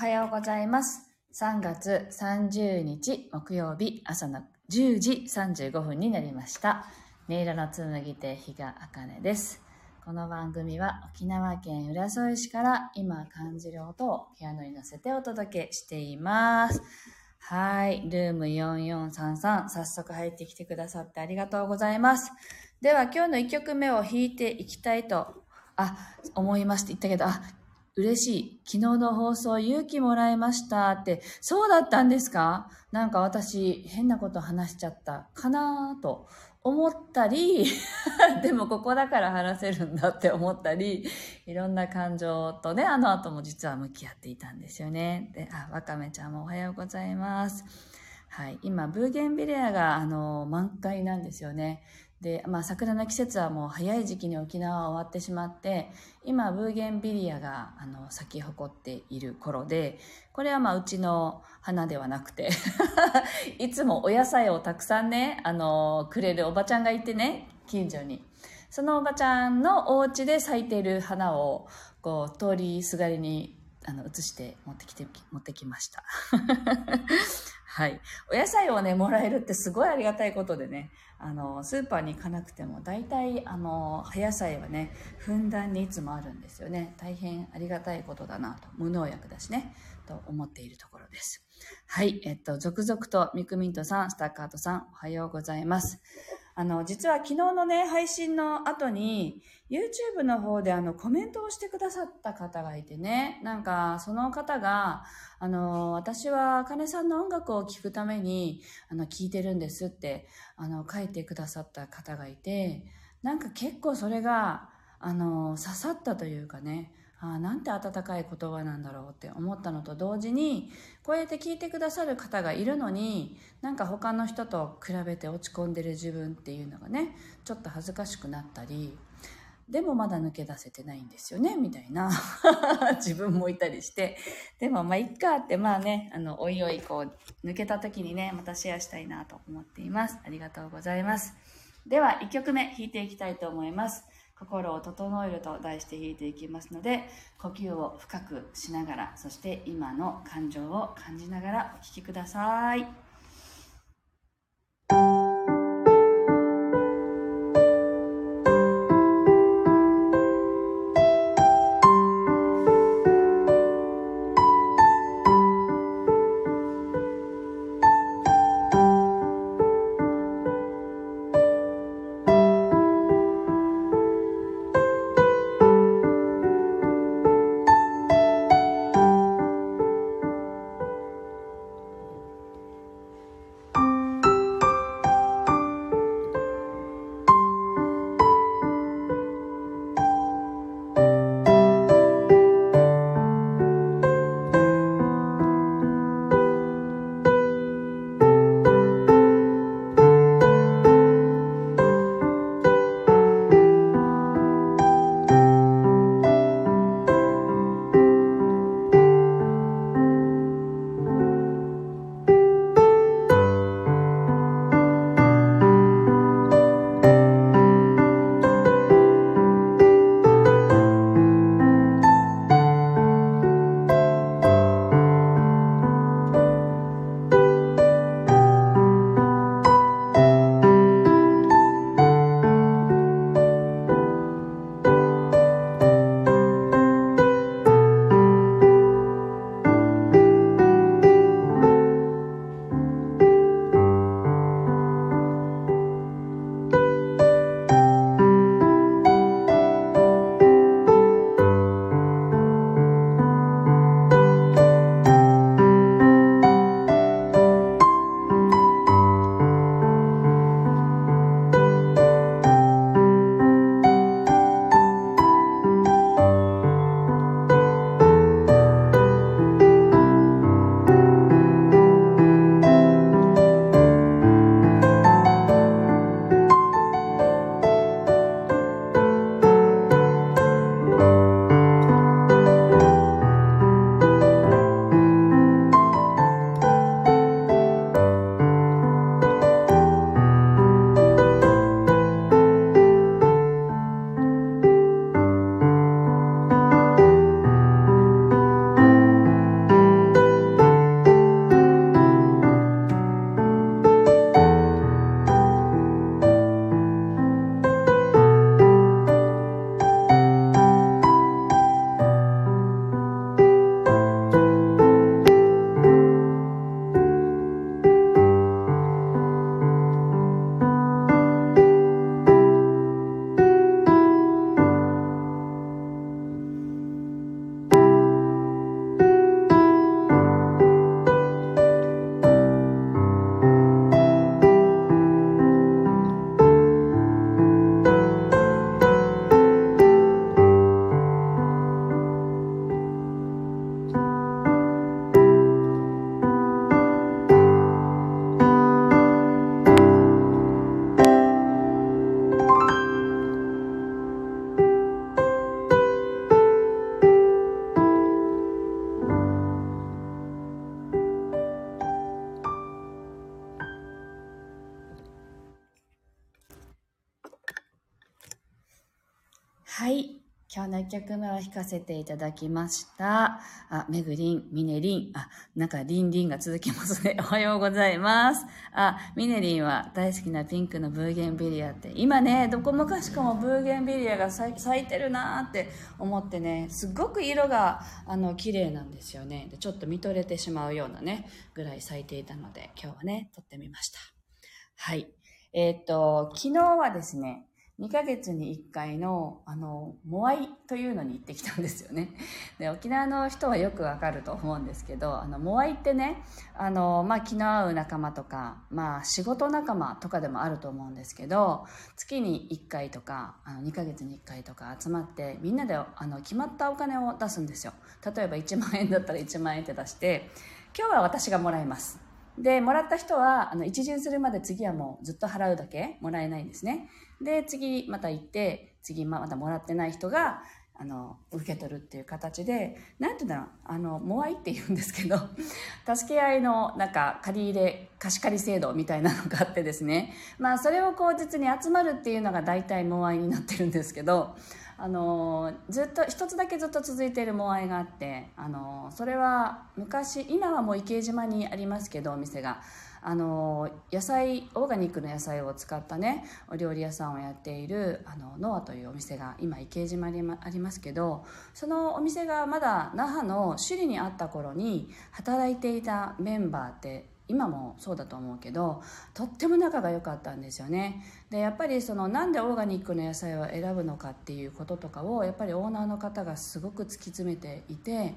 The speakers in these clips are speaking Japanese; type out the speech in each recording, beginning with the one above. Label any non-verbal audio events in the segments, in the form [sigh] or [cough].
おはようございます。3月30日木曜日朝の10時35分になりました。音色の紡ぎ手比嘉茜です。この番組は沖縄県浦添市から今感じる音をピアノに乗せてお届けしています。はい。ルーム4433早速入ってきてくださってありがとうございます。では今日の1曲目を弾いていきたいと、あ、思いまして言ったけど、あ、嬉しい。昨日の放送勇気もらいましたって、そうだったんですか？なんか私変なこと話しちゃったかなと思ったり、[laughs] でもここだから話せるんだって思ったり、いろんな感情とね、あの後も実は向き合っていたんですよね。で、あ、わかめちゃんもおはようございます。はい。今、ブーゲンビレアが、あの、満開なんですよね。で、まあ、桜の季節はもう早い時期に沖縄は終わってしまって、今、ブーゲンビリアが、あの、咲き誇っている頃で、これはまあ、うちの花ではなくて、[laughs] いつもお野菜をたくさんね、あの、くれるおばちゃんがいてね、近所に。そのおばちゃんのお家で咲いている花を、こう、通りすがりに、あの、移して持ってきて、持ってきました。[laughs] はい。お野菜をね、もらえるってすごいありがたいことでね、あの、スーパーに行かなくても、大体、あの、葉野菜はね、ふんだんにいつもあるんですよね。大変ありがたいことだなと、無農薬だしね、と思っているところです。はい。えっと、続々とミクミントさん、スタッカートさん、おはようございます。あの、実は昨日のね、配信の後に、YouTube の方であの、コメントをしてくださった方がいてね、なんか、その方が、あの、私は、金さんの音楽を聴くために、あの、聴いてるんですって、あの、書いてくださった方がいて、なんか結構それが、あの、刺さったというかね、あなんて温かい言葉なんだろうって思ったのと同時に、こうやって聞いてくださる方がいるのに、なんか他の人と比べて落ち込んでる自分っていうのがね、ちょっと恥ずかしくなったり、でもまだ抜け出せてないんですよね、みたいな [laughs] 自分もいたりして。でもまあ、いっかって、まあね、あの、おいおい、こう、抜けた時にね、またシェアしたいなと思っています。ありがとうございます。では、1曲目弾いていきたいと思います。心を整えると題して弾いていきますので、呼吸を深くしながら、そして今の感情を感じながらお聴きください。はい。今日の1曲目を弾かせていただきました。あ、めぐりん、みねりん。あ、なんかりんりんが続きますね。[laughs] おはようございます。あ、みねりんは大好きなピンクのブーゲンビリアって、今ね、どこもかしこもブーゲンビリアが咲いてるなーって思ってね、すっごく色が、あの、綺麗なんですよね。でちょっと見とれてしまうようなね、ぐらい咲いていたので、今日はね、撮ってみました。はい。えーっと、昨日はですね、2ヶ月に1回の、あの、モアイというのに行ってきたんですよね。[laughs] で、沖縄の人はよくわかると思うんですけど、あの、モアイってね、あの、まあ、気の合う仲間とか、まあ、仕事仲間とかでもあると思うんですけど、月に1回とか、あの、2ヶ月に1回とか集まって、みんなで、あの、決まったお金を出すんですよ。例えば1万円だったら1万円って出して、今日は私がもらいます。で、もらった人は、あの、一巡するまで次はもうずっと払うだけもらえないんですね。で、次また行って、次まだもらってない人が、あの、受け取るっていう形で、なんていうんだろう、あの、モアイって言うんですけど、[laughs] 助け合いの、なんか、借り入れ、貸し借り制度みたいなのがあってですね、まあ、それを口実に集まるっていうのが大体モアイになってるんですけど、あのずっと一つだけずっと続いているモアイがあってあのそれは昔今はもう池江島にありますけどお店が。あの野菜オーガニックの野菜を使ったねお料理屋さんをやっているあのノアというお店が今池江島にありますけどそのお店がまだ那覇の首里にあった頃に働いていたメンバーって今もそうだと思うけどとっても仲が良かったんですよね。でやっぱりそのなんでオーガニックの野菜を選ぶのかっていうこととかをやっぱりオーナーの方がすごく突き詰めていて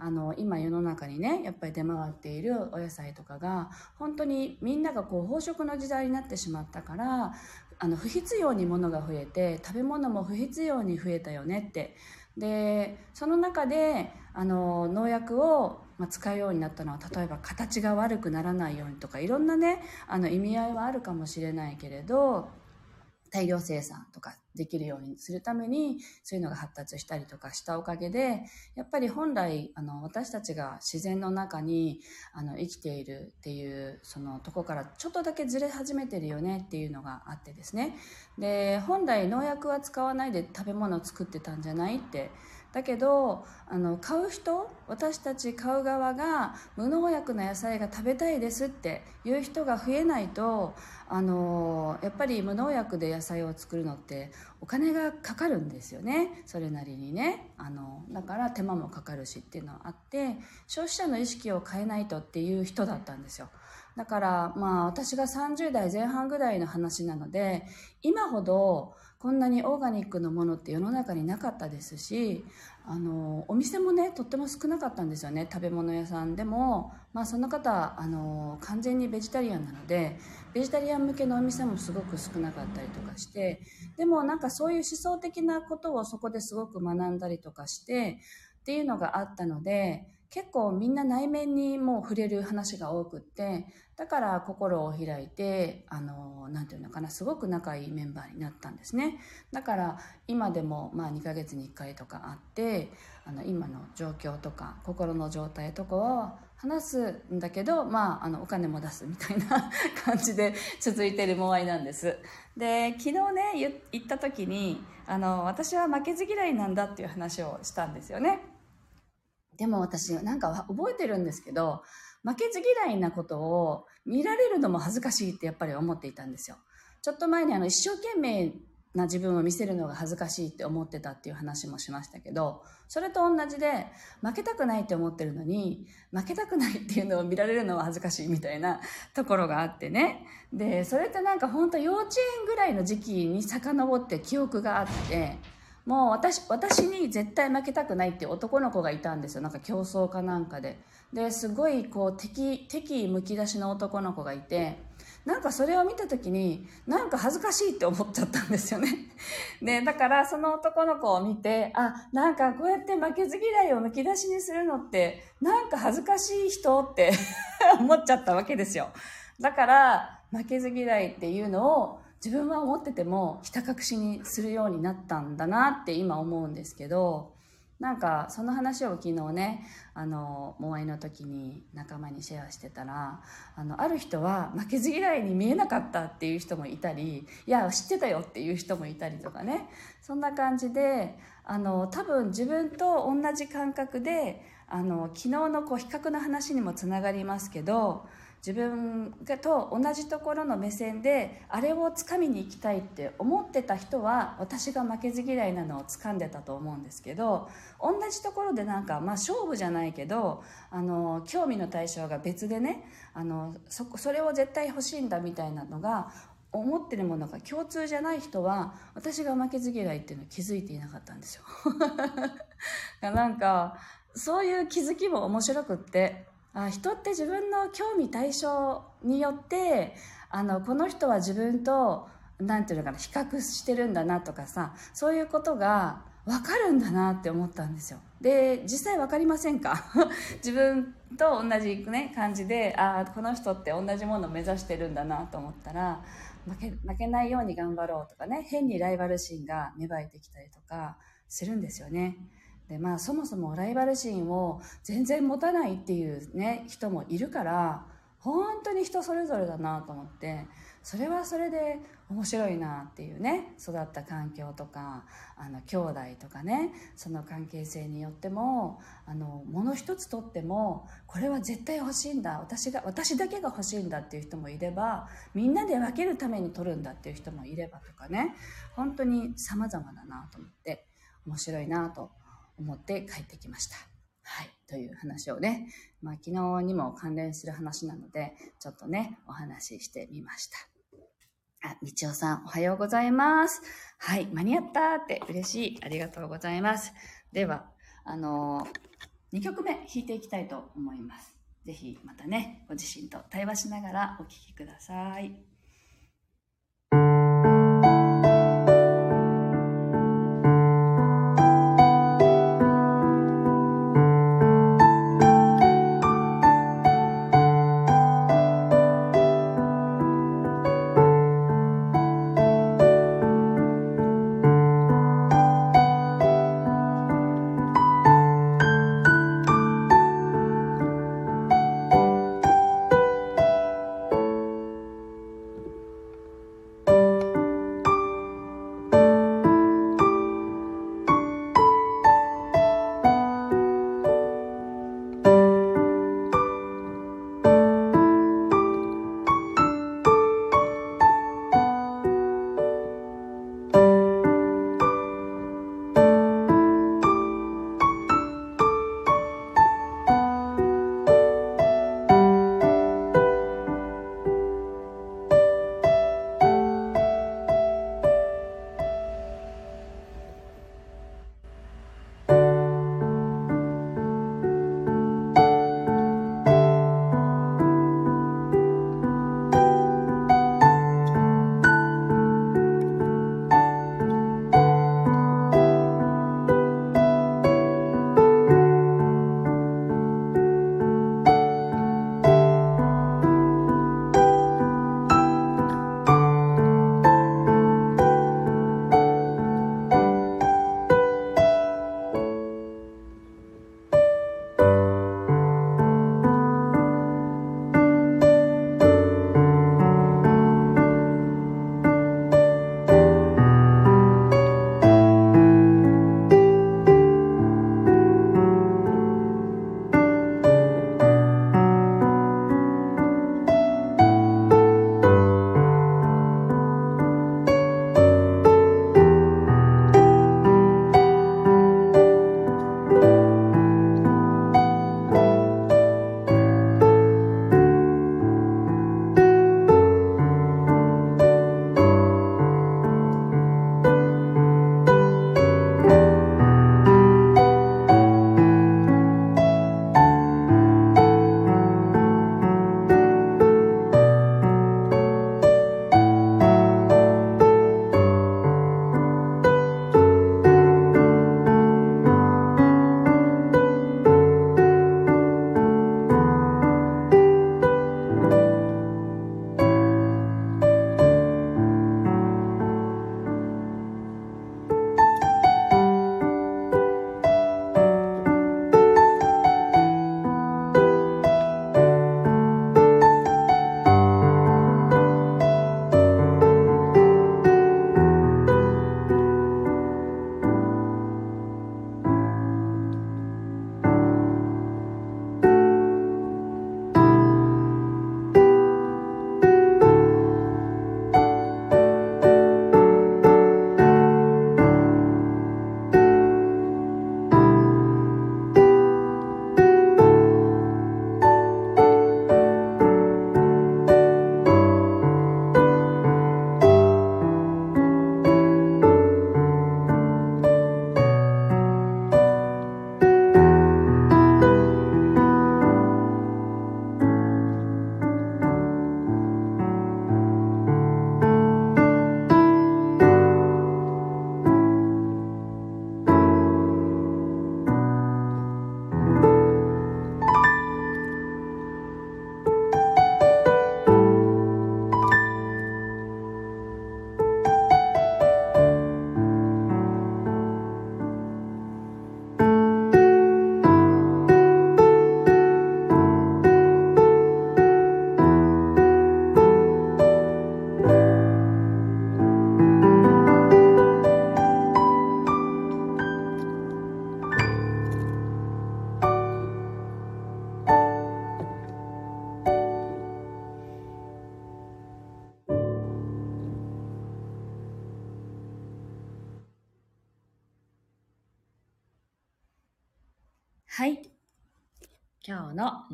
あの今世の中にねやっぱり出回っているお野菜とかが本当にみんながこう飽食の時代になってしまったからあの不必要に物が増えて食べ物も不必要に増えたよねって。でその中であの農薬をま、使うようになったのは例えば形が悪くならないようにとかいろんなねあの意味合いはあるかもしれないけれど大量生産とかできるようにするためにそういうのが発達したりとかしたおかげでやっぱり本来あの私たちが自然の中にあの生きているっていうそのとこからちょっとだけずれ始めてるよねっていうのがあってですね。で本来農薬は使わないで食べ物を作ってたんじゃないってだけどあの買う人私たち買う側が無農薬の野菜が食べたいですっていう人が増えないとあのやっぱり無農薬で野菜を作るのってお金がかかるんですよね。それなりにね。あのだから手間もかかるしっていうのはあって消費者の意識を変えないとっていう人だったんですよ。だからまあ私が30代前半ぐらいの話なので今ほどこんなにオーガニックのものって世の中になかったですしあのお店もねとっても少なかったんですよね。食べ物屋さんでも、まあ、その方あの完全にベジタリアンなのでベジタリアン向けのお店もすごく少なかったりとかしてでもなんかそういう思想的なことをそこですごく学んだりとかしてっていうのがあったので結構みんな内面にもう触れる話が多くってだから心を開いてあのなんていうのかなすごく仲いいメンバーになったんですね。だから今でもまあ2ヶ月に1回とかあってあの今の状況とか心の状態とかを話すんだけど、まあ、あのお金も出すみたいな [laughs] 感じで続いてるモアイなんです。で昨日ね言った時にあの私は負けず嫌いなんだっていう話をしたんですよね。でも私なんか覚えてるんですけど負けず嫌いなことを見られるのも恥ずかしいってやっぱり思っていたんですよ。ちょっと前にあの一生懸命な自分を見せるのが恥ずかしいって思ってたっていう話もしましたけどそれと同じで負けたくないって思ってるのに負けたくないっていうのを見られるのは恥ずかしいみたいな [laughs] ところがあってね。でそれってなんか本当幼稚園ぐらいの時期に遡って記憶があってもう私私に絶対負けたくないっていう男の子がいたんですよ。なんか競争かなんかで。ですごいこう敵敵むき出しの男の子がいてなんかそれを見た時になんか恥ずかしいって思っちゃったんですよね。[laughs] でだからその男の子を見てあなんかこうやって負けず嫌いをむき出しにするのってなんか恥ずかしい人って [laughs] 思っちゃったわけですよ。だから負けず嫌いっていうのを自分は思っててもひた隠しにするようになったんだなって今思うんですけどなんかその話を昨日ねあのモアイの時に仲間にシェアしてたらあのある人は負けず嫌いに見えなかったっていう人もいたりいや知ってたよっていう人もいたりとかね。そんな感じであの多分自分と同じ感覚であの昨日のこう比較の話にもつながりますけど自分と同じところの目線であれをつかみに行きたいって思ってた人は私が負けず嫌いなのを掴んでたと思うんですけど同じところでなんか、まあ、勝負じゃないけどあの興味の対象が別でねあのそそれを絶対欲しいんだみたいなのが思ってるものが共通じゃない人は私が負けず嫌いっていうのを気づいていなかったんですよ。[laughs] なんかそういう気づきも面白くってあ人って自分の興味対象によってあのこの人は自分と何て言うのかな比較してるんだなとかさそういうことが分かるんだなって思ったんですよで実際分かりませんか？[laughs] 自分と同じ、ね、感じでああこの人って同じものを目指してるんだなと思ったら負け負けないように頑張ろうとかね変にライバル心が芽生えてきたりとかするんですよね。でまあそもそもライバル心を全然持たないっていうね人もいるから本当に人それぞれだなと思ってそれはそれで面白いなっていうね育った環境とかあの兄弟とかねその関係性によってもあの物一つとってもこれは絶対欲しいんだ私が私だけが欲しいんだっていう人もいればみんなで分けるために取るんだっていう人もいればとかね本当に様々だなと思って面白いなと思って帰ってきました。はい。という話をね、まあ昨日にも関連する話なので、ちょっとね、お話ししてみました。あ、みちおさん、おはようございます。はい、間に合ったって嬉しい。ありがとうございます。では、あのー、2曲目弾いていきたいと思います。ぜひまたね、ご自身と対話しながらお聴きください。はい。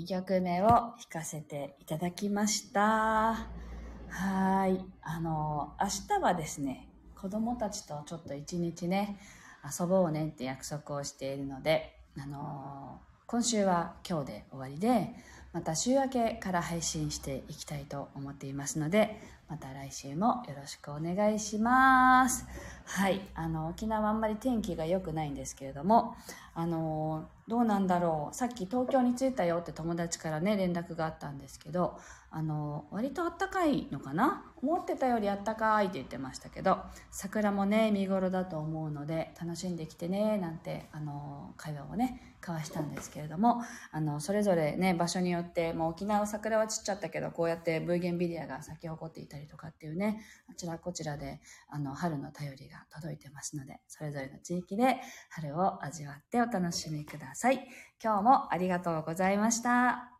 2曲目を弾かせていただきました。はい。あの、明日はですね、子供たちとちょっと一日ね、遊ぼうねって約束をしているので、あの、今週は今日で終わりで、また週明けから配信していきたいと思っていますので、また来週もよろしくお願いします。はい。あの、沖縄あんまり天気が良くないんですけれども、あの、どうなんだろう。さっき東京に着いたよって友達からね、連絡があったんですけど、あの、割とあったかいのかな？思ってたよりあったかいって言ってましたけど、桜もね、見頃だと思うので、楽しんできてね、なんて、あの、会話をね、交わしたんですけれども、あの、それぞれね、場所によって、もう沖縄桜は散っちゃったけど、こうやってブーゲンビリアが咲き誇っていたりとかっていうね、あちらこちらで、あの、春の便りが届いてますので、それぞれの地域で春を味わってお楽しみください。今日もありがとうございました。